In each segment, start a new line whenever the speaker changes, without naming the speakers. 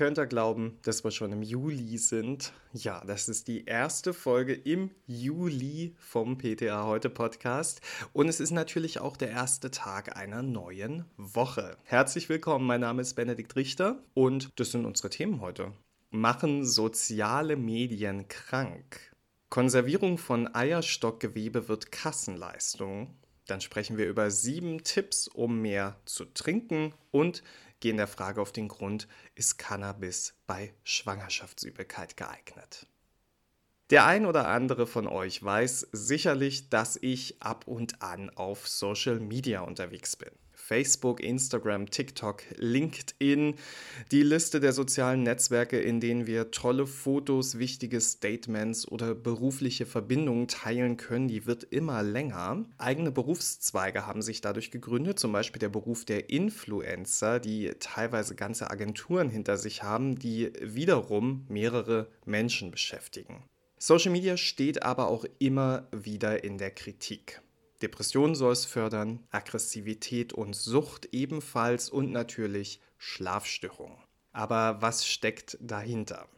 Könnt ihr glauben, dass wir schon im Juli sind? Ja, das ist die erste Folge im Juli vom PTA Heute Podcast. Und es ist natürlich auch der erste Tag einer neuen Woche. Herzlich willkommen, mein Name ist Benedikt Richter und das sind unsere Themen heute. Machen soziale Medien krank? Konservierung von Eierstockgewebe wird Kassenleistung. Dann sprechen wir über sieben Tipps, um mehr zu trinken und gehen der Frage auf den Grund, ist Cannabis bei Schwangerschaftsübelkeit geeignet? Der ein oder andere von euch weiß sicherlich, dass ich ab und an auf Social Media unterwegs bin. Facebook, Instagram, TikTok, LinkedIn, die Liste der sozialen Netzwerke, in denen wir tolle Fotos, wichtige Statements oder berufliche Verbindungen teilen können, die wird immer länger. Eigene Berufszweige haben sich dadurch gegründet, zum Beispiel der Beruf der Influencer, die teilweise ganze Agenturen hinter sich haben, die wiederum mehrere Menschen beschäftigen. Social Media steht aber auch immer wieder in der Kritik. Depressionen soll es fördern, Aggressivität und Sucht ebenfalls und natürlich Schlafstörungen. Aber was steckt dahinter?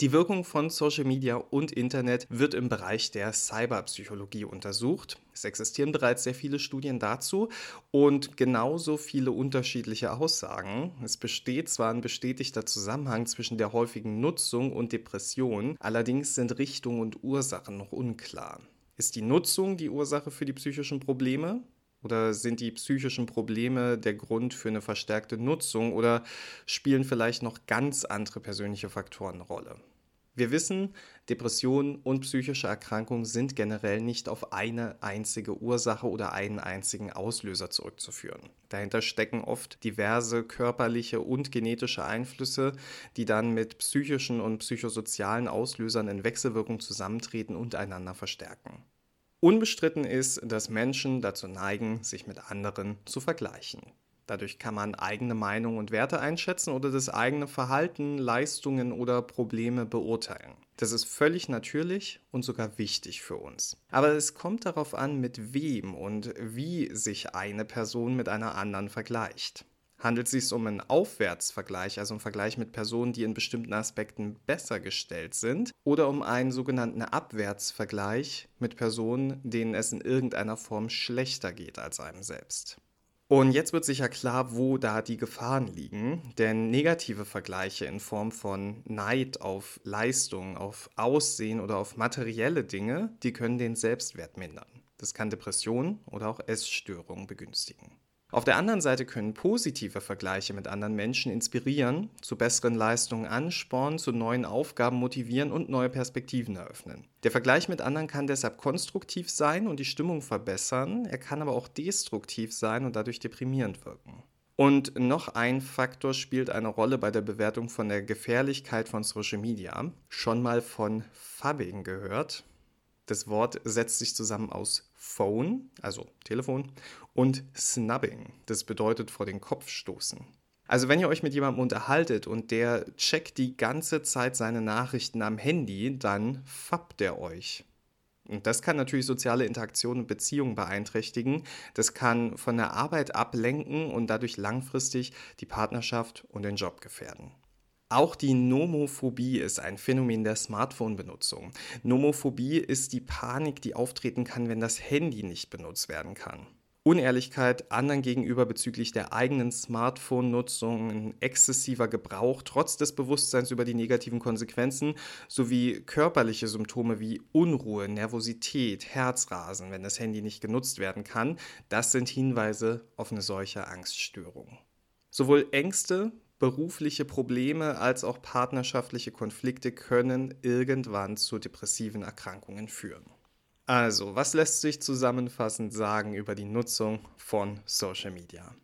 Die Wirkung von Social Media und Internet wird im Bereich der Cyberpsychologie untersucht. Es existieren bereits sehr viele Studien dazu und genauso viele unterschiedliche Aussagen. Es besteht zwar ein bestätigter Zusammenhang zwischen der häufigen Nutzung und Depression, allerdings sind Richtung und Ursachen noch unklar. Ist die Nutzung die Ursache für die psychischen Probleme? Oder sind die psychischen Probleme der Grund für eine verstärkte Nutzung? Oder spielen vielleicht noch ganz andere persönliche Faktoren eine Rolle? Wir wissen, Depressionen und psychische Erkrankungen sind generell nicht auf eine einzige Ursache oder einen einzigen Auslöser zurückzuführen. Dahinter stecken oft diverse körperliche und genetische Einflüsse, die dann mit psychischen und psychosozialen Auslösern in Wechselwirkung zusammentreten und einander verstärken. Unbestritten ist, dass Menschen dazu neigen, sich mit anderen zu vergleichen. Dadurch kann man eigene Meinung und Werte einschätzen oder das eigene Verhalten, Leistungen oder Probleme beurteilen. Das ist völlig natürlich und sogar wichtig für uns. Aber es kommt darauf an, mit wem und wie sich eine Person mit einer anderen vergleicht. Handelt es sich um einen Aufwärtsvergleich, also einen Vergleich mit Personen, die in bestimmten Aspekten besser gestellt sind, oder um einen sogenannten Abwärtsvergleich mit Personen, denen es in irgendeiner Form schlechter geht als einem selbst? Und jetzt wird sicher klar, wo da die Gefahren liegen, denn negative Vergleiche in Form von Neid auf Leistung, auf Aussehen oder auf materielle Dinge, die können den Selbstwert mindern. Das kann Depressionen oder auch Essstörungen begünstigen. Auf der anderen Seite können positive Vergleiche mit anderen Menschen inspirieren, zu besseren Leistungen anspornen, zu neuen Aufgaben motivieren und neue Perspektiven eröffnen. Der Vergleich mit anderen kann deshalb konstruktiv sein und die Stimmung verbessern, er kann aber auch destruktiv sein und dadurch deprimierend wirken. Und noch ein Faktor spielt eine Rolle bei der Bewertung von der Gefährlichkeit von Social Media. Schon mal von Fubbing gehört. Das Wort setzt sich zusammen aus Phone, also Telefon, und Snubbing, das bedeutet vor den Kopf stoßen. Also wenn ihr euch mit jemandem unterhaltet und der checkt die ganze Zeit seine Nachrichten am Handy, dann fappt er euch. Und das kann natürlich soziale Interaktionen und Beziehungen beeinträchtigen. Das kann von der Arbeit ablenken und dadurch langfristig die Partnerschaft und den Job gefährden. Auch die Nomophobie ist ein Phänomen der Smartphone-Benutzung. Nomophobie ist die Panik, die auftreten kann, wenn das Handy nicht benutzt werden kann. Unehrlichkeit anderen gegenüber bezüglich der eigenen Smartphone-Nutzung, exzessiver Gebrauch trotz des Bewusstseins über die negativen Konsequenzen sowie körperliche Symptome wie Unruhe, Nervosität, Herzrasen, wenn das Handy nicht genutzt werden kann, das sind Hinweise auf eine solche Angststörung. Sowohl Ängste berufliche Probleme als auch partnerschaftliche Konflikte können irgendwann zu depressiven Erkrankungen führen. Also, was lässt sich zusammenfassend sagen über die Nutzung von Social Media?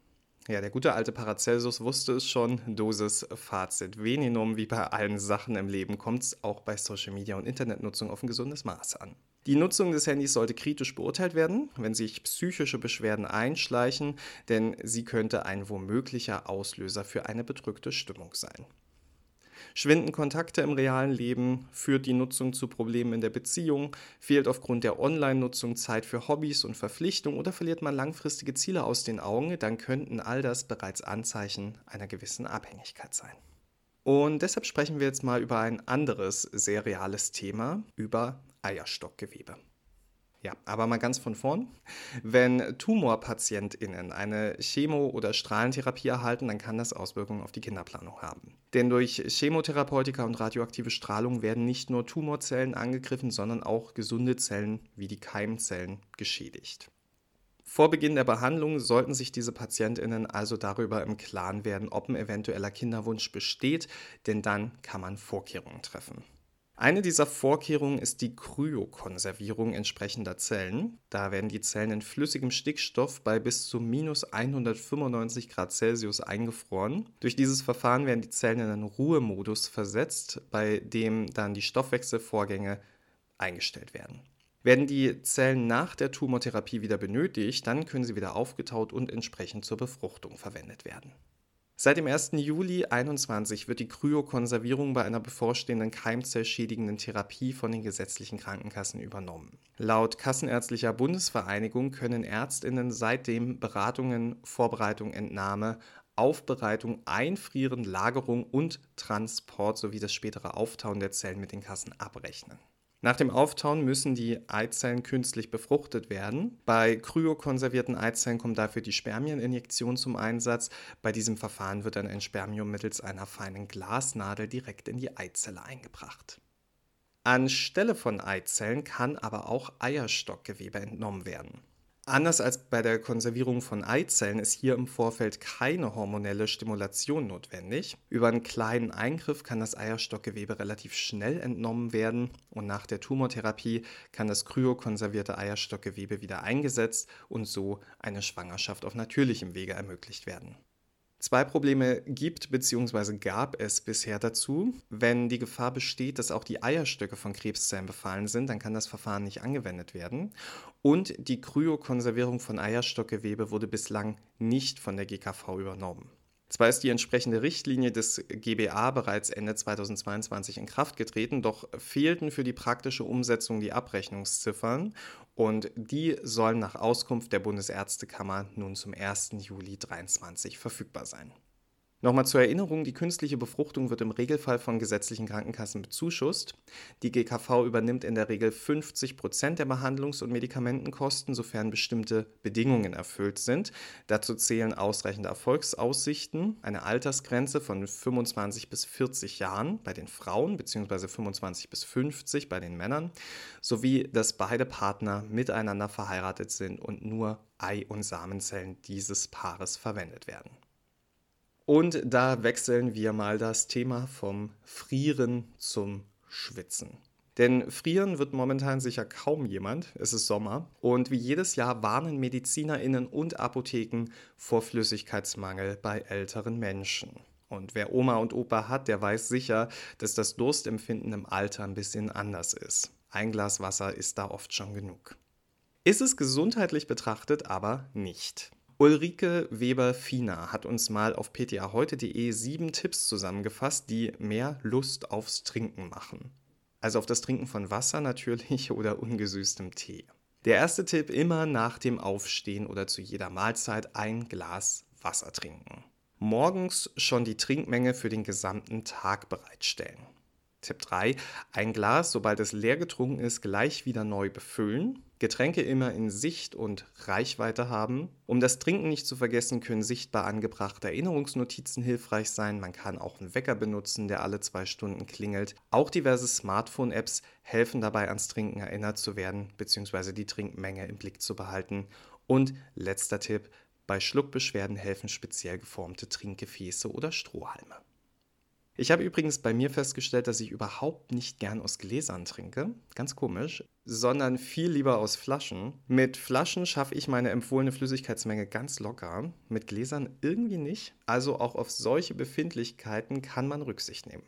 Ja, der gute alte Paracelsus wusste es schon, Dosis, Fazit, Venenum, wie bei allen Sachen im Leben kommt es auch bei Social Media und Internetnutzung auf ein gesundes Maß an. Die Nutzung des Handys sollte kritisch beurteilt werden, wenn sich psychische Beschwerden einschleichen, denn sie könnte ein womöglicher Auslöser für eine bedrückte Stimmung sein. Schwinden Kontakte im realen Leben, führt die Nutzung zu Problemen in der Beziehung, fehlt aufgrund der Online-Nutzung Zeit für Hobbys und Verpflichtungen oder verliert man langfristige Ziele aus den Augen, dann könnten all das bereits Anzeichen einer gewissen Abhängigkeit sein. Und deshalb sprechen wir jetzt mal über ein anderes sehr reales Thema, über Eierstockgewebe. Ja, aber mal ganz von vorn. Wenn TumorpatientInnen eine Chemo- oder Strahlentherapie erhalten, dann kann das Auswirkungen auf die Kinderplanung haben. Denn durch Chemotherapeutika und radioaktive Strahlung werden nicht nur Tumorzellen angegriffen, sondern auch gesunde Zellen wie die Keimzellen geschädigt. Vor Beginn der Behandlung sollten sich diese PatientInnen also darüber im Klaren werden, ob ein eventueller Kinderwunsch besteht, denn dann kann man Vorkehrungen treffen. Eine dieser Vorkehrungen ist die Kryokonservierung entsprechender Zellen. Da werden die Zellen in flüssigem Stickstoff bei bis zu minus 195 Grad Celsius eingefroren. Durch dieses Verfahren werden die Zellen in einen Ruhemodus versetzt, bei dem dann die Stoffwechselvorgänge eingestellt werden. Werden die Zellen nach der Tumortherapie wieder benötigt, dann können sie wieder aufgetaut und entsprechend zur Befruchtung verwendet werden. Seit dem 1. Juli 2021 wird die Kryokonservierung bei einer bevorstehenden keimzellschädigenden Therapie von den gesetzlichen Krankenkassen übernommen. Laut Kassenärztlicher Bundesvereinigung können Ärztinnen seitdem Beratungen, Vorbereitung, Entnahme, Aufbereitung, Einfrieren, Lagerung und Transport sowie das spätere Auftauen der Zellen mit den Kassen abrechnen. Nach dem Auftauen müssen die Eizellen künstlich befruchtet werden. Bei kryokonservierten Eizellen kommt dafür die Spermieninjektion zum Einsatz. Bei diesem Verfahren wird dann ein Spermium mittels einer feinen Glasnadel direkt in die Eizelle eingebracht. Anstelle von Eizellen kann aber auch Eierstockgewebe entnommen werden. Anders als bei der Konservierung von Eizellen ist hier im Vorfeld keine hormonelle Stimulation notwendig. Über einen kleinen Eingriff kann das Eierstockgewebe relativ schnell entnommen werden und nach der Tumortherapie kann das kryokonservierte Eierstockgewebe wieder eingesetzt und so eine Schwangerschaft auf natürlichem Wege ermöglicht werden. Zwei Probleme gibt bzw. gab es bisher dazu. Wenn die Gefahr besteht, dass auch die Eierstöcke von Krebszellen befallen sind, dann kann das Verfahren nicht angewendet werden. Und die Kryokonservierung von Eierstockgewebe wurde bislang nicht von der GKV übernommen. Zwar ist die entsprechende Richtlinie des GBA bereits Ende 2022 in Kraft getreten, doch fehlten für die praktische Umsetzung die Abrechnungsziffern und die sollen nach Auskunft der Bundesärztekammer nun zum 1. Juli 2023 verfügbar sein. Nochmal zur Erinnerung, die künstliche Befruchtung wird im Regelfall von gesetzlichen Krankenkassen bezuschusst. Die GKV übernimmt in der Regel 50 Prozent der Behandlungs- und Medikamentenkosten, sofern bestimmte Bedingungen erfüllt sind. Dazu zählen ausreichende Erfolgsaussichten, eine Altersgrenze von 25 bis 40 Jahren bei den Frauen bzw. 25 bis 50 bei den Männern, sowie dass beide Partner miteinander verheiratet sind und nur Ei- und Samenzellen dieses Paares verwendet werden. Und da wechseln wir mal das Thema vom Frieren zum Schwitzen. Denn frieren wird momentan sicher kaum jemand, es ist Sommer. Und wie jedes Jahr warnen Medizinerinnen und Apotheken vor Flüssigkeitsmangel bei älteren Menschen. Und wer Oma und Opa hat, der weiß sicher, dass das Durstempfinden im Alter ein bisschen anders ist. Ein Glas Wasser ist da oft schon genug. Ist es gesundheitlich betrachtet aber nicht. Ulrike Weber-Fiener hat uns mal auf ptaheute.de sieben Tipps zusammengefasst, die mehr Lust aufs Trinken machen. Also auf das Trinken von Wasser natürlich oder ungesüßtem Tee. Der erste Tipp immer nach dem Aufstehen oder zu jeder Mahlzeit ein Glas Wasser trinken. Morgens schon die Trinkmenge für den gesamten Tag bereitstellen. Tipp 3. Ein Glas, sobald es leer getrunken ist, gleich wieder neu befüllen. Getränke immer in Sicht und Reichweite haben. Um das Trinken nicht zu vergessen, können sichtbar angebrachte Erinnerungsnotizen hilfreich sein. Man kann auch einen Wecker benutzen, der alle zwei Stunden klingelt. Auch diverse Smartphone-Apps helfen dabei, ans Trinken erinnert zu werden, bzw. die Trinkmenge im Blick zu behalten. Und letzter Tipp, bei Schluckbeschwerden helfen speziell geformte Trinkgefäße oder Strohhalme. Ich habe übrigens bei mir festgestellt, dass ich überhaupt nicht gern aus Gläsern trinke, ganz komisch, sondern viel lieber aus Flaschen. Mit Flaschen schaffe ich meine empfohlene Flüssigkeitsmenge ganz locker, mit Gläsern irgendwie nicht. Also auch auf solche Befindlichkeiten kann man Rücksicht nehmen.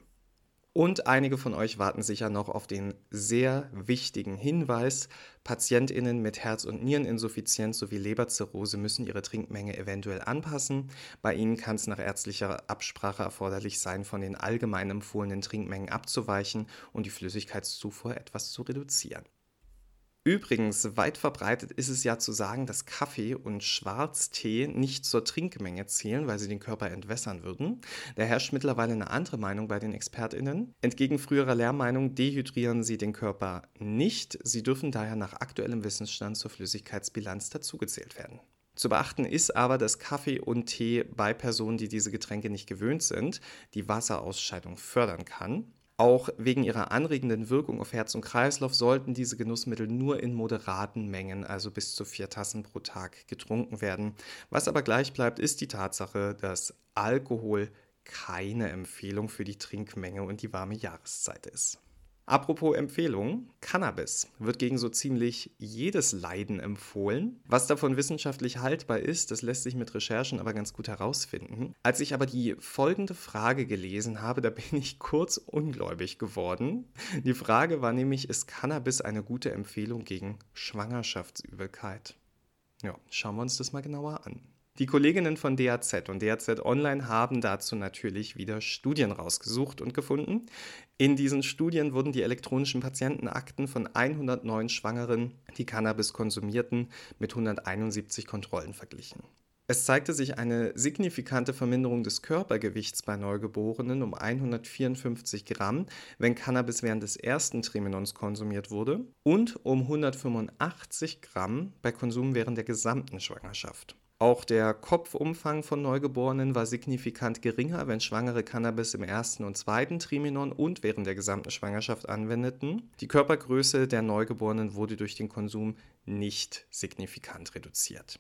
Und einige von euch warten sicher noch auf den sehr wichtigen Hinweis, Patientinnen mit Herz- und Niereninsuffizienz sowie Leberzirrhose müssen ihre Trinkmenge eventuell anpassen. Bei ihnen kann es nach ärztlicher Absprache erforderlich sein, von den allgemein empfohlenen Trinkmengen abzuweichen und die Flüssigkeitszufuhr etwas zu reduzieren. Übrigens, weit verbreitet ist es ja zu sagen, dass Kaffee und Schwarztee nicht zur Trinkmenge zählen, weil sie den Körper entwässern würden. Da herrscht mittlerweile eine andere Meinung bei den ExpertInnen. Entgegen früherer Lehrmeinung dehydrieren sie den Körper nicht. Sie dürfen daher nach aktuellem Wissensstand zur Flüssigkeitsbilanz dazugezählt werden. Zu beachten ist aber, dass Kaffee und Tee bei Personen, die diese Getränke nicht gewöhnt sind, die Wasserausscheidung fördern kann. Auch wegen ihrer anregenden Wirkung auf Herz und Kreislauf sollten diese Genussmittel nur in moderaten Mengen, also bis zu vier Tassen pro Tag, getrunken werden. Was aber gleich bleibt, ist die Tatsache, dass Alkohol keine Empfehlung für die Trinkmenge und die warme Jahreszeit ist. Apropos Empfehlung, Cannabis wird gegen so ziemlich jedes Leiden empfohlen. Was davon wissenschaftlich haltbar ist, das lässt sich mit Recherchen aber ganz gut herausfinden. Als ich aber die folgende Frage gelesen habe, da bin ich kurz ungläubig geworden. Die Frage war nämlich, ist Cannabis eine gute Empfehlung gegen Schwangerschaftsübelkeit? Ja, schauen wir uns das mal genauer an. Die Kolleginnen von DAZ und DAZ Online haben dazu natürlich wieder Studien rausgesucht und gefunden. In diesen Studien wurden die elektronischen Patientenakten von 109 Schwangeren, die Cannabis konsumierten, mit 171 Kontrollen verglichen. Es zeigte sich eine signifikante Verminderung des Körpergewichts bei Neugeborenen um 154 Gramm, wenn Cannabis während des ersten Trimenons konsumiert wurde, und um 185 Gramm bei Konsum während der gesamten Schwangerschaft. Auch der Kopfumfang von Neugeborenen war signifikant geringer, wenn Schwangere Cannabis im ersten und zweiten Trimenon und während der gesamten Schwangerschaft anwendeten. Die Körpergröße der Neugeborenen wurde durch den Konsum nicht signifikant reduziert.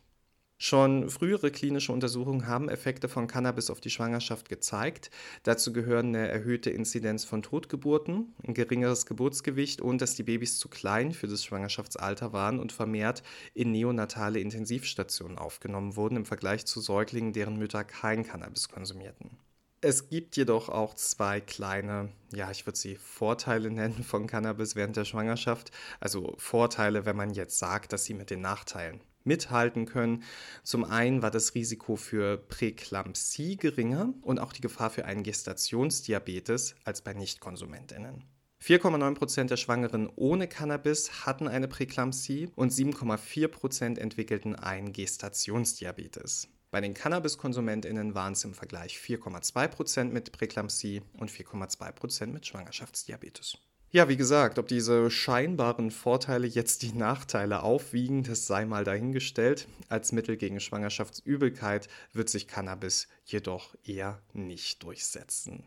Schon frühere klinische Untersuchungen haben Effekte von Cannabis auf die Schwangerschaft gezeigt. Dazu gehören eine erhöhte Inzidenz von Totgeburten, ein geringeres Geburtsgewicht und dass die Babys zu klein für das Schwangerschaftsalter waren und vermehrt in neonatale Intensivstationen aufgenommen wurden im Vergleich zu Säuglingen, deren Mütter kein Cannabis konsumierten. Es gibt jedoch auch zwei kleine, ja, ich würde sie Vorteile nennen von Cannabis während der Schwangerschaft. Also Vorteile, wenn man jetzt sagt, dass sie mit den Nachteilen mithalten können. Zum einen war das Risiko für Präklampsie geringer und auch die Gefahr für einen Gestationsdiabetes als bei Nichtkonsumentinnen. 4,9% der Schwangeren ohne Cannabis hatten eine Präklampsie und 7,4% entwickelten einen Gestationsdiabetes. Bei den Cannabiskonsumentinnen waren es im Vergleich 4,2% mit Präklampsie und 4,2% mit Schwangerschaftsdiabetes. Ja, wie gesagt, ob diese scheinbaren Vorteile jetzt die Nachteile aufwiegen, das sei mal dahingestellt. Als Mittel gegen Schwangerschaftsübelkeit wird sich Cannabis jedoch eher nicht durchsetzen.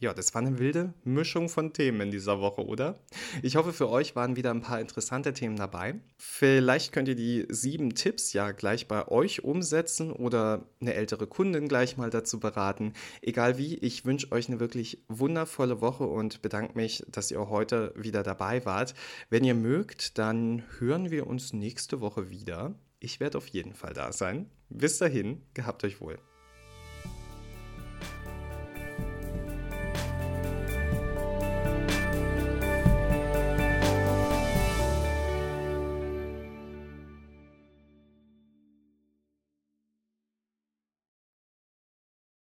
Ja, das war eine wilde Mischung von Themen in dieser Woche, oder? Ich hoffe, für euch waren wieder ein paar interessante Themen dabei. Vielleicht könnt ihr die sieben Tipps ja gleich bei euch umsetzen oder eine ältere Kundin gleich mal dazu beraten. Egal wie, ich wünsche euch eine wirklich wundervolle Woche und bedanke mich, dass ihr heute wieder dabei wart. Wenn ihr mögt, dann hören wir uns nächste Woche wieder. Ich werde auf jeden Fall da sein. Bis dahin, gehabt euch wohl.